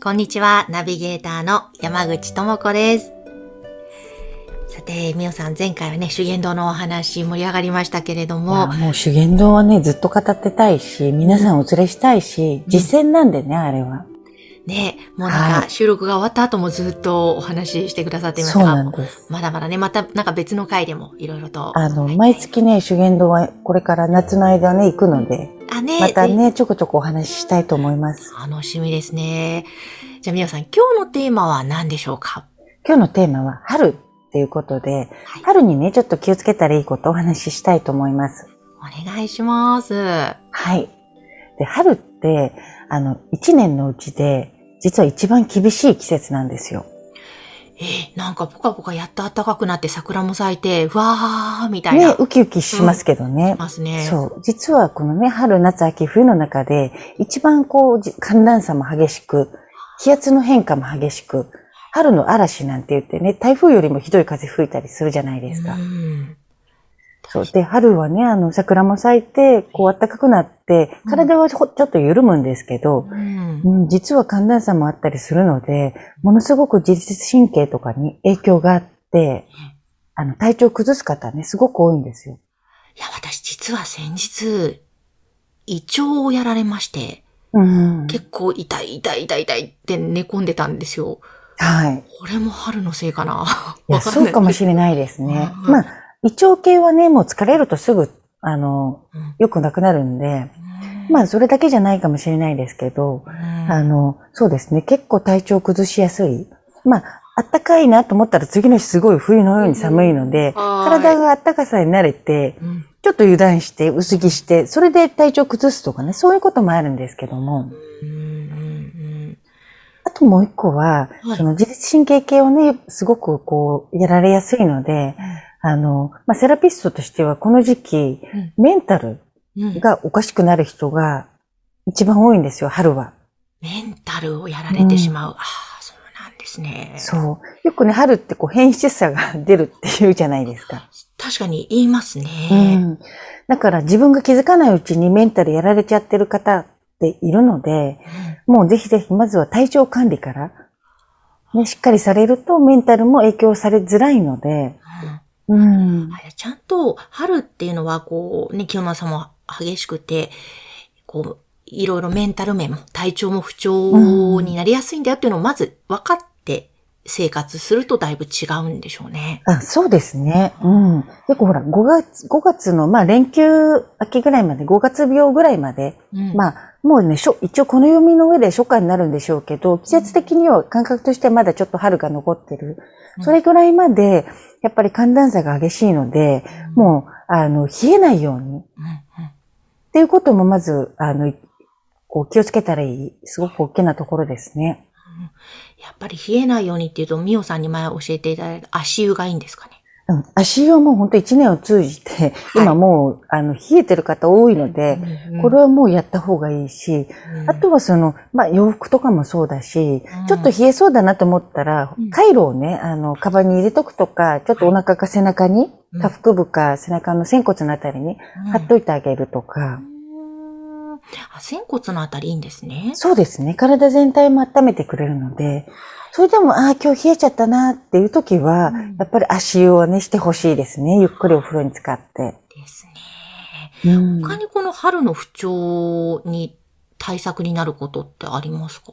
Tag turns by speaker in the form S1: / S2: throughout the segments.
S1: こんにちは、ナビゲーターの山口智子です。さて、みおさん、前回はね、修験道のお話盛り上がりましたけれども、
S2: もう修験道はねずっと語ってたいし皆さんお連れしたいし実践なんでねあれは。
S1: ね、もうなん
S2: は
S1: か収録が終わった後もずっとお話ししてくださっています
S2: そう
S1: が、
S2: なんです。
S1: まだまだね、またなんか別の回でもいろいろと。
S2: あの、毎月ね、修験道はこれから夏の間ね、行くので、
S1: あ、ね、
S2: また
S1: ぜ
S2: ね、ちょこちょこお話ししたいと思います。
S1: 楽しみですね。じゃあみおさん、今日のテーマは何でしょうか？
S2: 今日のテーマは春っていうことで、春にね、ちょっと気をつけたらいいことをお話ししたいと思います。
S1: お願いします。
S2: はい。で、春って、あの、一年のうちで、実は一番厳しい季節なんですよ。
S1: え、なんかポカポカやっと暖かくなって桜も咲いて、うわーみたいな。
S2: ね、ウキウキしますけどね。
S1: ますね。
S2: そう。実はこのね、春、夏、秋、冬の中で、一番こう、じ寒暖差も激しく、気圧の変化も激しく、春の嵐なんて言ってね、台風よりもひどい風吹いたりするじゃないですか。
S1: うん
S2: そう。で、春はね、あの、桜も咲いて、こう、暖かくなって、体はほちょっと緩むんですけど、
S1: うん
S2: うん、実は寒暖差もあったりするので、ものすごく自律神経とかに影響があって、あの、体調を崩す方ね、すごく多いんですよ。
S1: いや、私実は先日、胃腸をやられまして、
S2: うん。
S1: 結構痛い痛い痛い痛いって寝込んでたんですよ。
S2: はい。
S1: これも春のせいかな。
S2: いや、そうかもし
S1: れ
S2: れないですね。
S1: うん
S2: まあ、胃腸系はね、もう疲れるとすぐ、あの、
S1: ない。
S2: 良くなくなるんで、まあ、それだけじゃないかもしれないですけど、
S1: うん。
S2: あの、そうですね、結構体調崩しやすい。まあ、あったかいなと思ったら次の日すごい冬のように寒いので、
S1: はい。
S2: 体があったかさに慣れて、
S1: うん。
S2: ちょっと油断して、薄着して、それで体調崩すとかね、そういうこともあるんですけども、
S1: うんうん
S2: あともう一個は、
S1: はい。
S2: その自律神経系をね、すごくこう、やられやすいので、あの、まあ、セラピストとしてはこの時期、メンタル
S1: うんうん
S2: がおかしくなる人が一番多いんですよ、春は。
S1: メンタルをやられてしまう。ああ、そうなんですね。
S2: そう。よくね、春ってこう変質さが出るって言うじゃないですか。
S1: 確かに言います
S2: う
S1: ね。
S2: ん。だから自分が気づかないうちにメンタルやられちゃってる方っているので、もうぜひぜひまずは体調管理から、ね、しっかりされるとメンタルも影響されづらいので、
S1: うん。ちゃんと春っていうのはこうね、清間さんも激しくて、こう、いろいろメンタル面も体調も不調になりやすいんだよっていうのをまず分かって生活するとだいぶ違うんでしょうね。
S2: あ、そうですね。うん。結構ほら、5月、5月の、まあ連休明けぐらいまで、5月病ぐらいまで、
S1: うん
S2: まあ、もうね、一応この読みの上で初夏になるんでしょうけど、季節的には感覚としてはまだちょっと春が残ってる。それぐらいまで、やっぱり寒暖差が激しいので、もう、あの、冷えないように。
S1: うんうん
S2: っていうこともまず、あの、こう気をつけたらいい、すごく大きなところですね。
S1: やっぱり冷えないようにっていうと、みおさんに前教えていただいた足湯がいいんですかね？
S2: うん。足湯はもう本当一年を通じて、今もう、あの、冷えてる方多いので、これはもうやった方がいいし、あとはその、まあ洋服とかもそうだし、
S1: うん。
S2: ちょっと冷えそうだなと思ったら
S1: うん、
S2: カイロをね、あの、カバンに入れとくとか、ちょっとお腹か背中に
S1: うん、
S2: 下腹部か背中の仙骨のあたりに貼っといてあげるとか、
S1: うんあ、仙骨のあたりいいんですね。
S2: そうですね、体全体も温めてくれるので、それでも、ああ、今日冷えちゃったなっていう時は、
S1: うん
S2: やっぱり足湯をね、してほしいですね。ゆっくりお風呂に浸って。
S1: ですね。
S2: うん
S1: 他にこの春の不調に対策になることってありますか？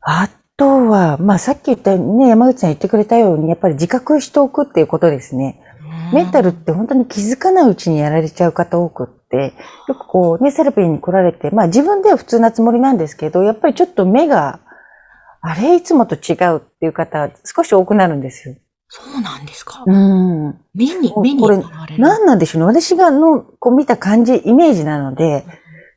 S2: あとは、まあさっき言ったね、山口さん言ってくれたように、やっぱり自覚しておくっていうことですね。メンタルって本当に気づかないうちにやられちゃう方多くって、よくこうね、セラピーに来られて、まあ自分では普通なつもりなんですけど、やっぱりちょっと目が、あれいつもと違うっていう方、少し多くなるんですよ。
S1: そうなんですか？
S2: うん。
S1: 目に、
S2: こ
S1: 目に
S2: これ。何なんでしょうね。私がの、こう見た感じ、イメージなので、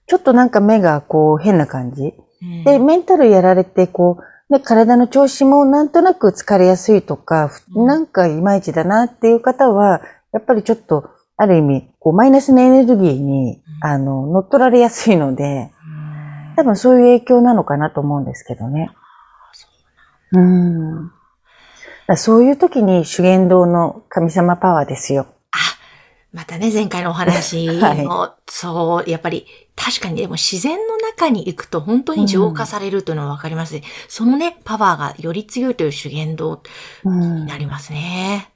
S2: ちょっとなんか目がこう変な感じ。
S1: うん
S2: で、メンタルやられて、こう、で、体の調子もなんとなく疲れやすいとか、
S1: うん
S2: なんかいまいちだなっていう方は、やっぱりちょっと、ある意味、こう、マイナスのエネルギーに、
S1: うん
S2: あの、乗っ取られやすいので、多分そういう影響なのかなと思うんですけどね。うん。そういう時に修験道の神様パワーですよ。
S1: あ、またね、前回のお話も、
S2: はい
S1: そう、やっぱり、確かにでも自然の中に行くと本当に浄化されるというのはわかります、そのね、パワーがより強いという修験道
S2: うん
S1: になりますね。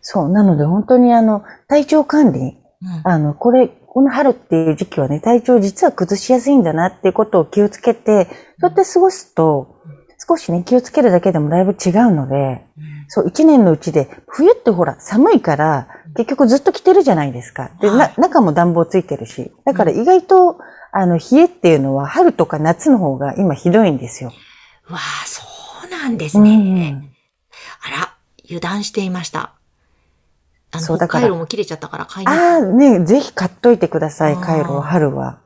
S2: そう。なので本当にあの、体調管理、
S1: うん。
S2: あの、これ、この春っていう時期はね、体調実は崩しやすいんだなっていうことを気をつけて、そうやって過ごすと、少しね、気をつけるだけでもだいぶ違うので、そう、一年のうちで、冬ってほら、寒いから、結局ずっと着てるじゃないですか。で、
S1: は
S2: ない中も暖房ついてるし。だから意外と、あの、冷えっていうのは春とか夏の方が今ひどいんですよ。
S1: わあ、そうなんですね。あら、油断していました。あ
S2: うだから
S1: 海道も切れちゃったから買いに。
S2: ああ、ね、ぜひ買っといてください、
S1: あー
S2: カイロは、春は。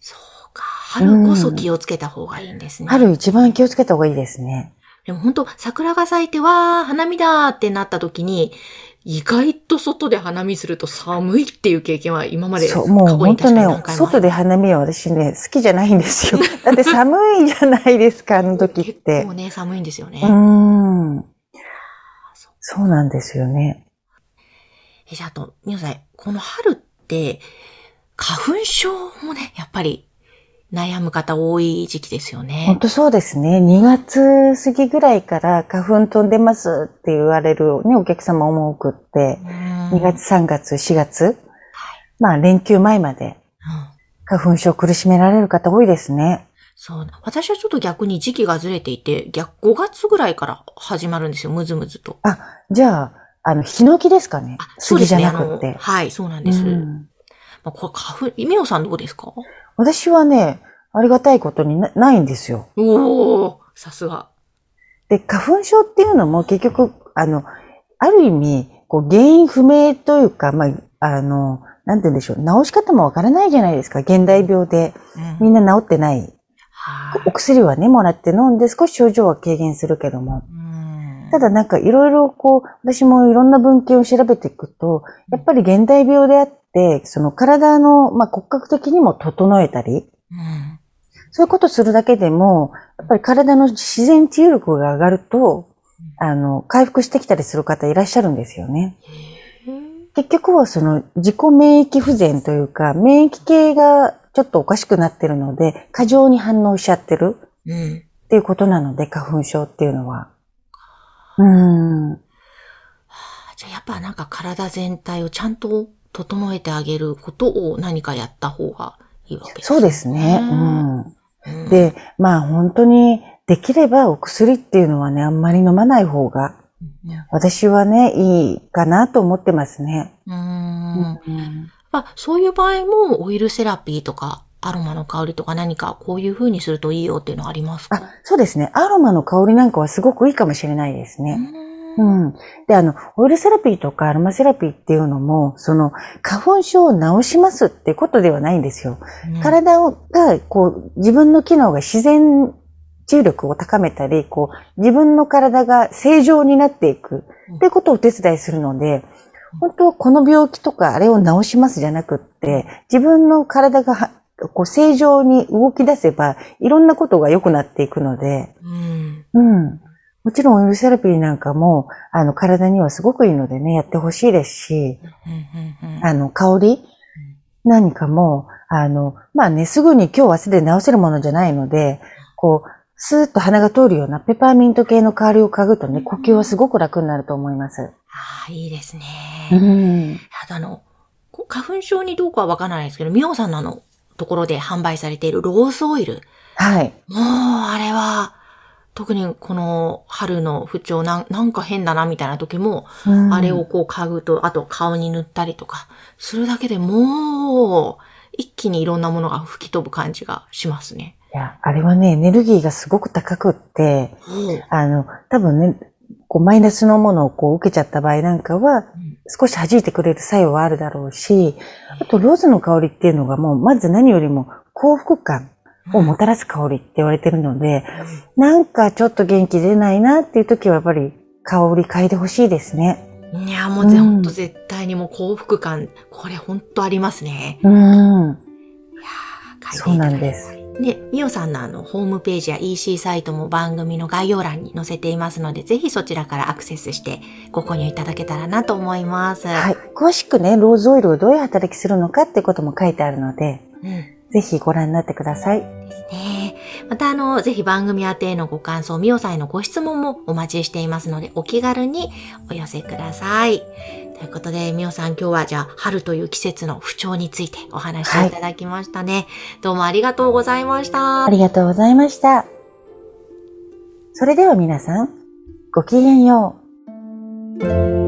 S1: そうか。春こそ気をつけた方がいいんですね。
S2: 春一番気をつけた方がいいですね。
S1: でも本当桜が咲いて、わー、花見だーってなった時に、意外と外で花見すると寒いっていう経験は今まで
S2: そう、もう本当ね外で花見は私ね、好きじゃないんですよ。だって寒いじゃないですか、あの時って。
S1: もうね、寒いんですよね。
S2: うーん。そうなんですよね。
S1: え、じゃあ、あと、皆さん、この春って、花粉症もね、やっぱり悩む方多い時期ですよ
S2: 本
S1: ね。
S2: 当そうですね。2月過ぎぐらいから花粉飛んでますって言われるね、お客様も多くって、2月、3月、4月、まあ連休前まで
S1: うん
S2: 花粉症苦しめられる方多いですね。
S1: そう。私はちょっと逆に時期がずれていて、逆5月ぐらいから始まるんですよ、むずむずと。
S2: あ、じゃあ、あの、ヒノキですかね杉じゃなくって。
S1: はい、そうなんです。
S2: うん
S1: まあ、これ花粉、みおさんどうですか？
S2: 私はね、ありがたいことになないんですよ。
S1: おおさすが。
S2: で、花粉症っていうのも結局、あの、ある意味、こう原因不明というか、まあ、あの、なんて言うんでしょう。治し方もわからないじゃないですか。現代病で。みんな治ってない。
S1: はい。
S2: お薬はね、もらって飲んで少し症状は軽減するけども。
S1: うん
S2: ただなんかいろいろこう、私もいろんな文献を調べていくと、やっぱり現代病であって、その体の、まあ、骨格的にも整えたり、
S1: うん
S2: そういうことするだけでも、やっぱり体の自然治癒力が上がると、あの、回復してきたりする方いらっしゃるんですよね。結局はその自己免疫不全というか、免疫系がちょっとおかしくなってるので、過剰に反応しちゃってる
S1: うん。
S2: っていうことなので、花粉症っていうのは。うーん。
S1: じゃあやっぱなんか体全体をちゃんと整えてあげることを何かやった方がいいわけです
S2: そうですね。
S1: うん
S2: うん。で、まあ本当にできればお薬っていうのはね、あんまり飲まない方が、私はね、いいかなと思ってますね。
S1: うん。
S2: う
S1: うんまあ、そういう場合もオイルセラピーとかアロマの香りとか何かこういう風にするといいよっていうのはありますか？
S2: あ、そうですね。アロマの香りなんかはすごくいいかもしれないですね。
S1: う
S2: うんん。で、あの、オイルセラピーとかアロマセラピーっていうのも、その、花粉症を治しますってことではないんですよ。体をが、こう、自分の機能が自然治癒力を高めたり、こう、自分の体が正常になっていくってことをお手伝いするので、本当はこの病気とかあれを治しますじゃなくって、自分の体がはこう正常に動き出せば、いろんなことが良くなっていくので、
S1: うん。
S2: うん。もちろんオイルセラピーなんかも、あの、体にはすごくいいのでね、やってほしいですし、
S1: うんうんうん
S2: あの、香り？何かも、あの、まあね、すぐに今日明日で治せるものじゃないので、こう、スーッと鼻が通るようなペパーミント系の香りを嗅ぐとね、呼吸はすごく楽になると思います。
S1: ああ、いいですね。
S2: うん。
S1: ただあの、こう花粉症にどうかはわからないですけど、みおさんのあの、ところで販売されているローズオイル。
S2: はい。
S1: もう、あれは、特にこの春の不調なん、なんか変だなみたいな時も、
S2: うん
S1: あれをこう嗅ぐと、あと顔に塗ったりとか、するだけでもう、一気にいろんなものが吹き飛ぶ感じがしますね。
S2: いや、あれはね、エネルギーがすごく高くって、あの、多分ね、こう、マイナスのものをこう受けちゃった場合なんかは、少し弾いてくれる作用はあるだろうし、あと、ローズの香りっていうのがもう、まず何よりも幸福感。をもたらす香りって言われてるので、なんかちょっと元気出ないなっていう時はやっぱり香り嗅いでほしいですね。
S1: いや、もうぜ、ほんと絶対にもう幸福感、これほんとありますね。
S2: うん。
S1: いやー
S2: そうなんです。
S1: で、みおさんのあの、ホームページや EC サイトも番組の概要欄に載せていますので、ぜひそちらからアクセスしてご購入いただけたらなと思います。
S2: はい。詳しくね、ローズオイルをどういう働きするのかってことも書いてあるので、
S1: うん。
S2: ぜひご覧になってください。
S1: ねえまたあの、ぜひ番組宛てへのご感想、みおさんへのご質問もお待ちしていますので、お気軽にお寄せください。ということで、みおさん今日はじゃあ、春という季節の不調についてお話しいただきましたね。どうもありがとうございました。
S2: ありがとうございました。それでは皆さん、ごきげんよう。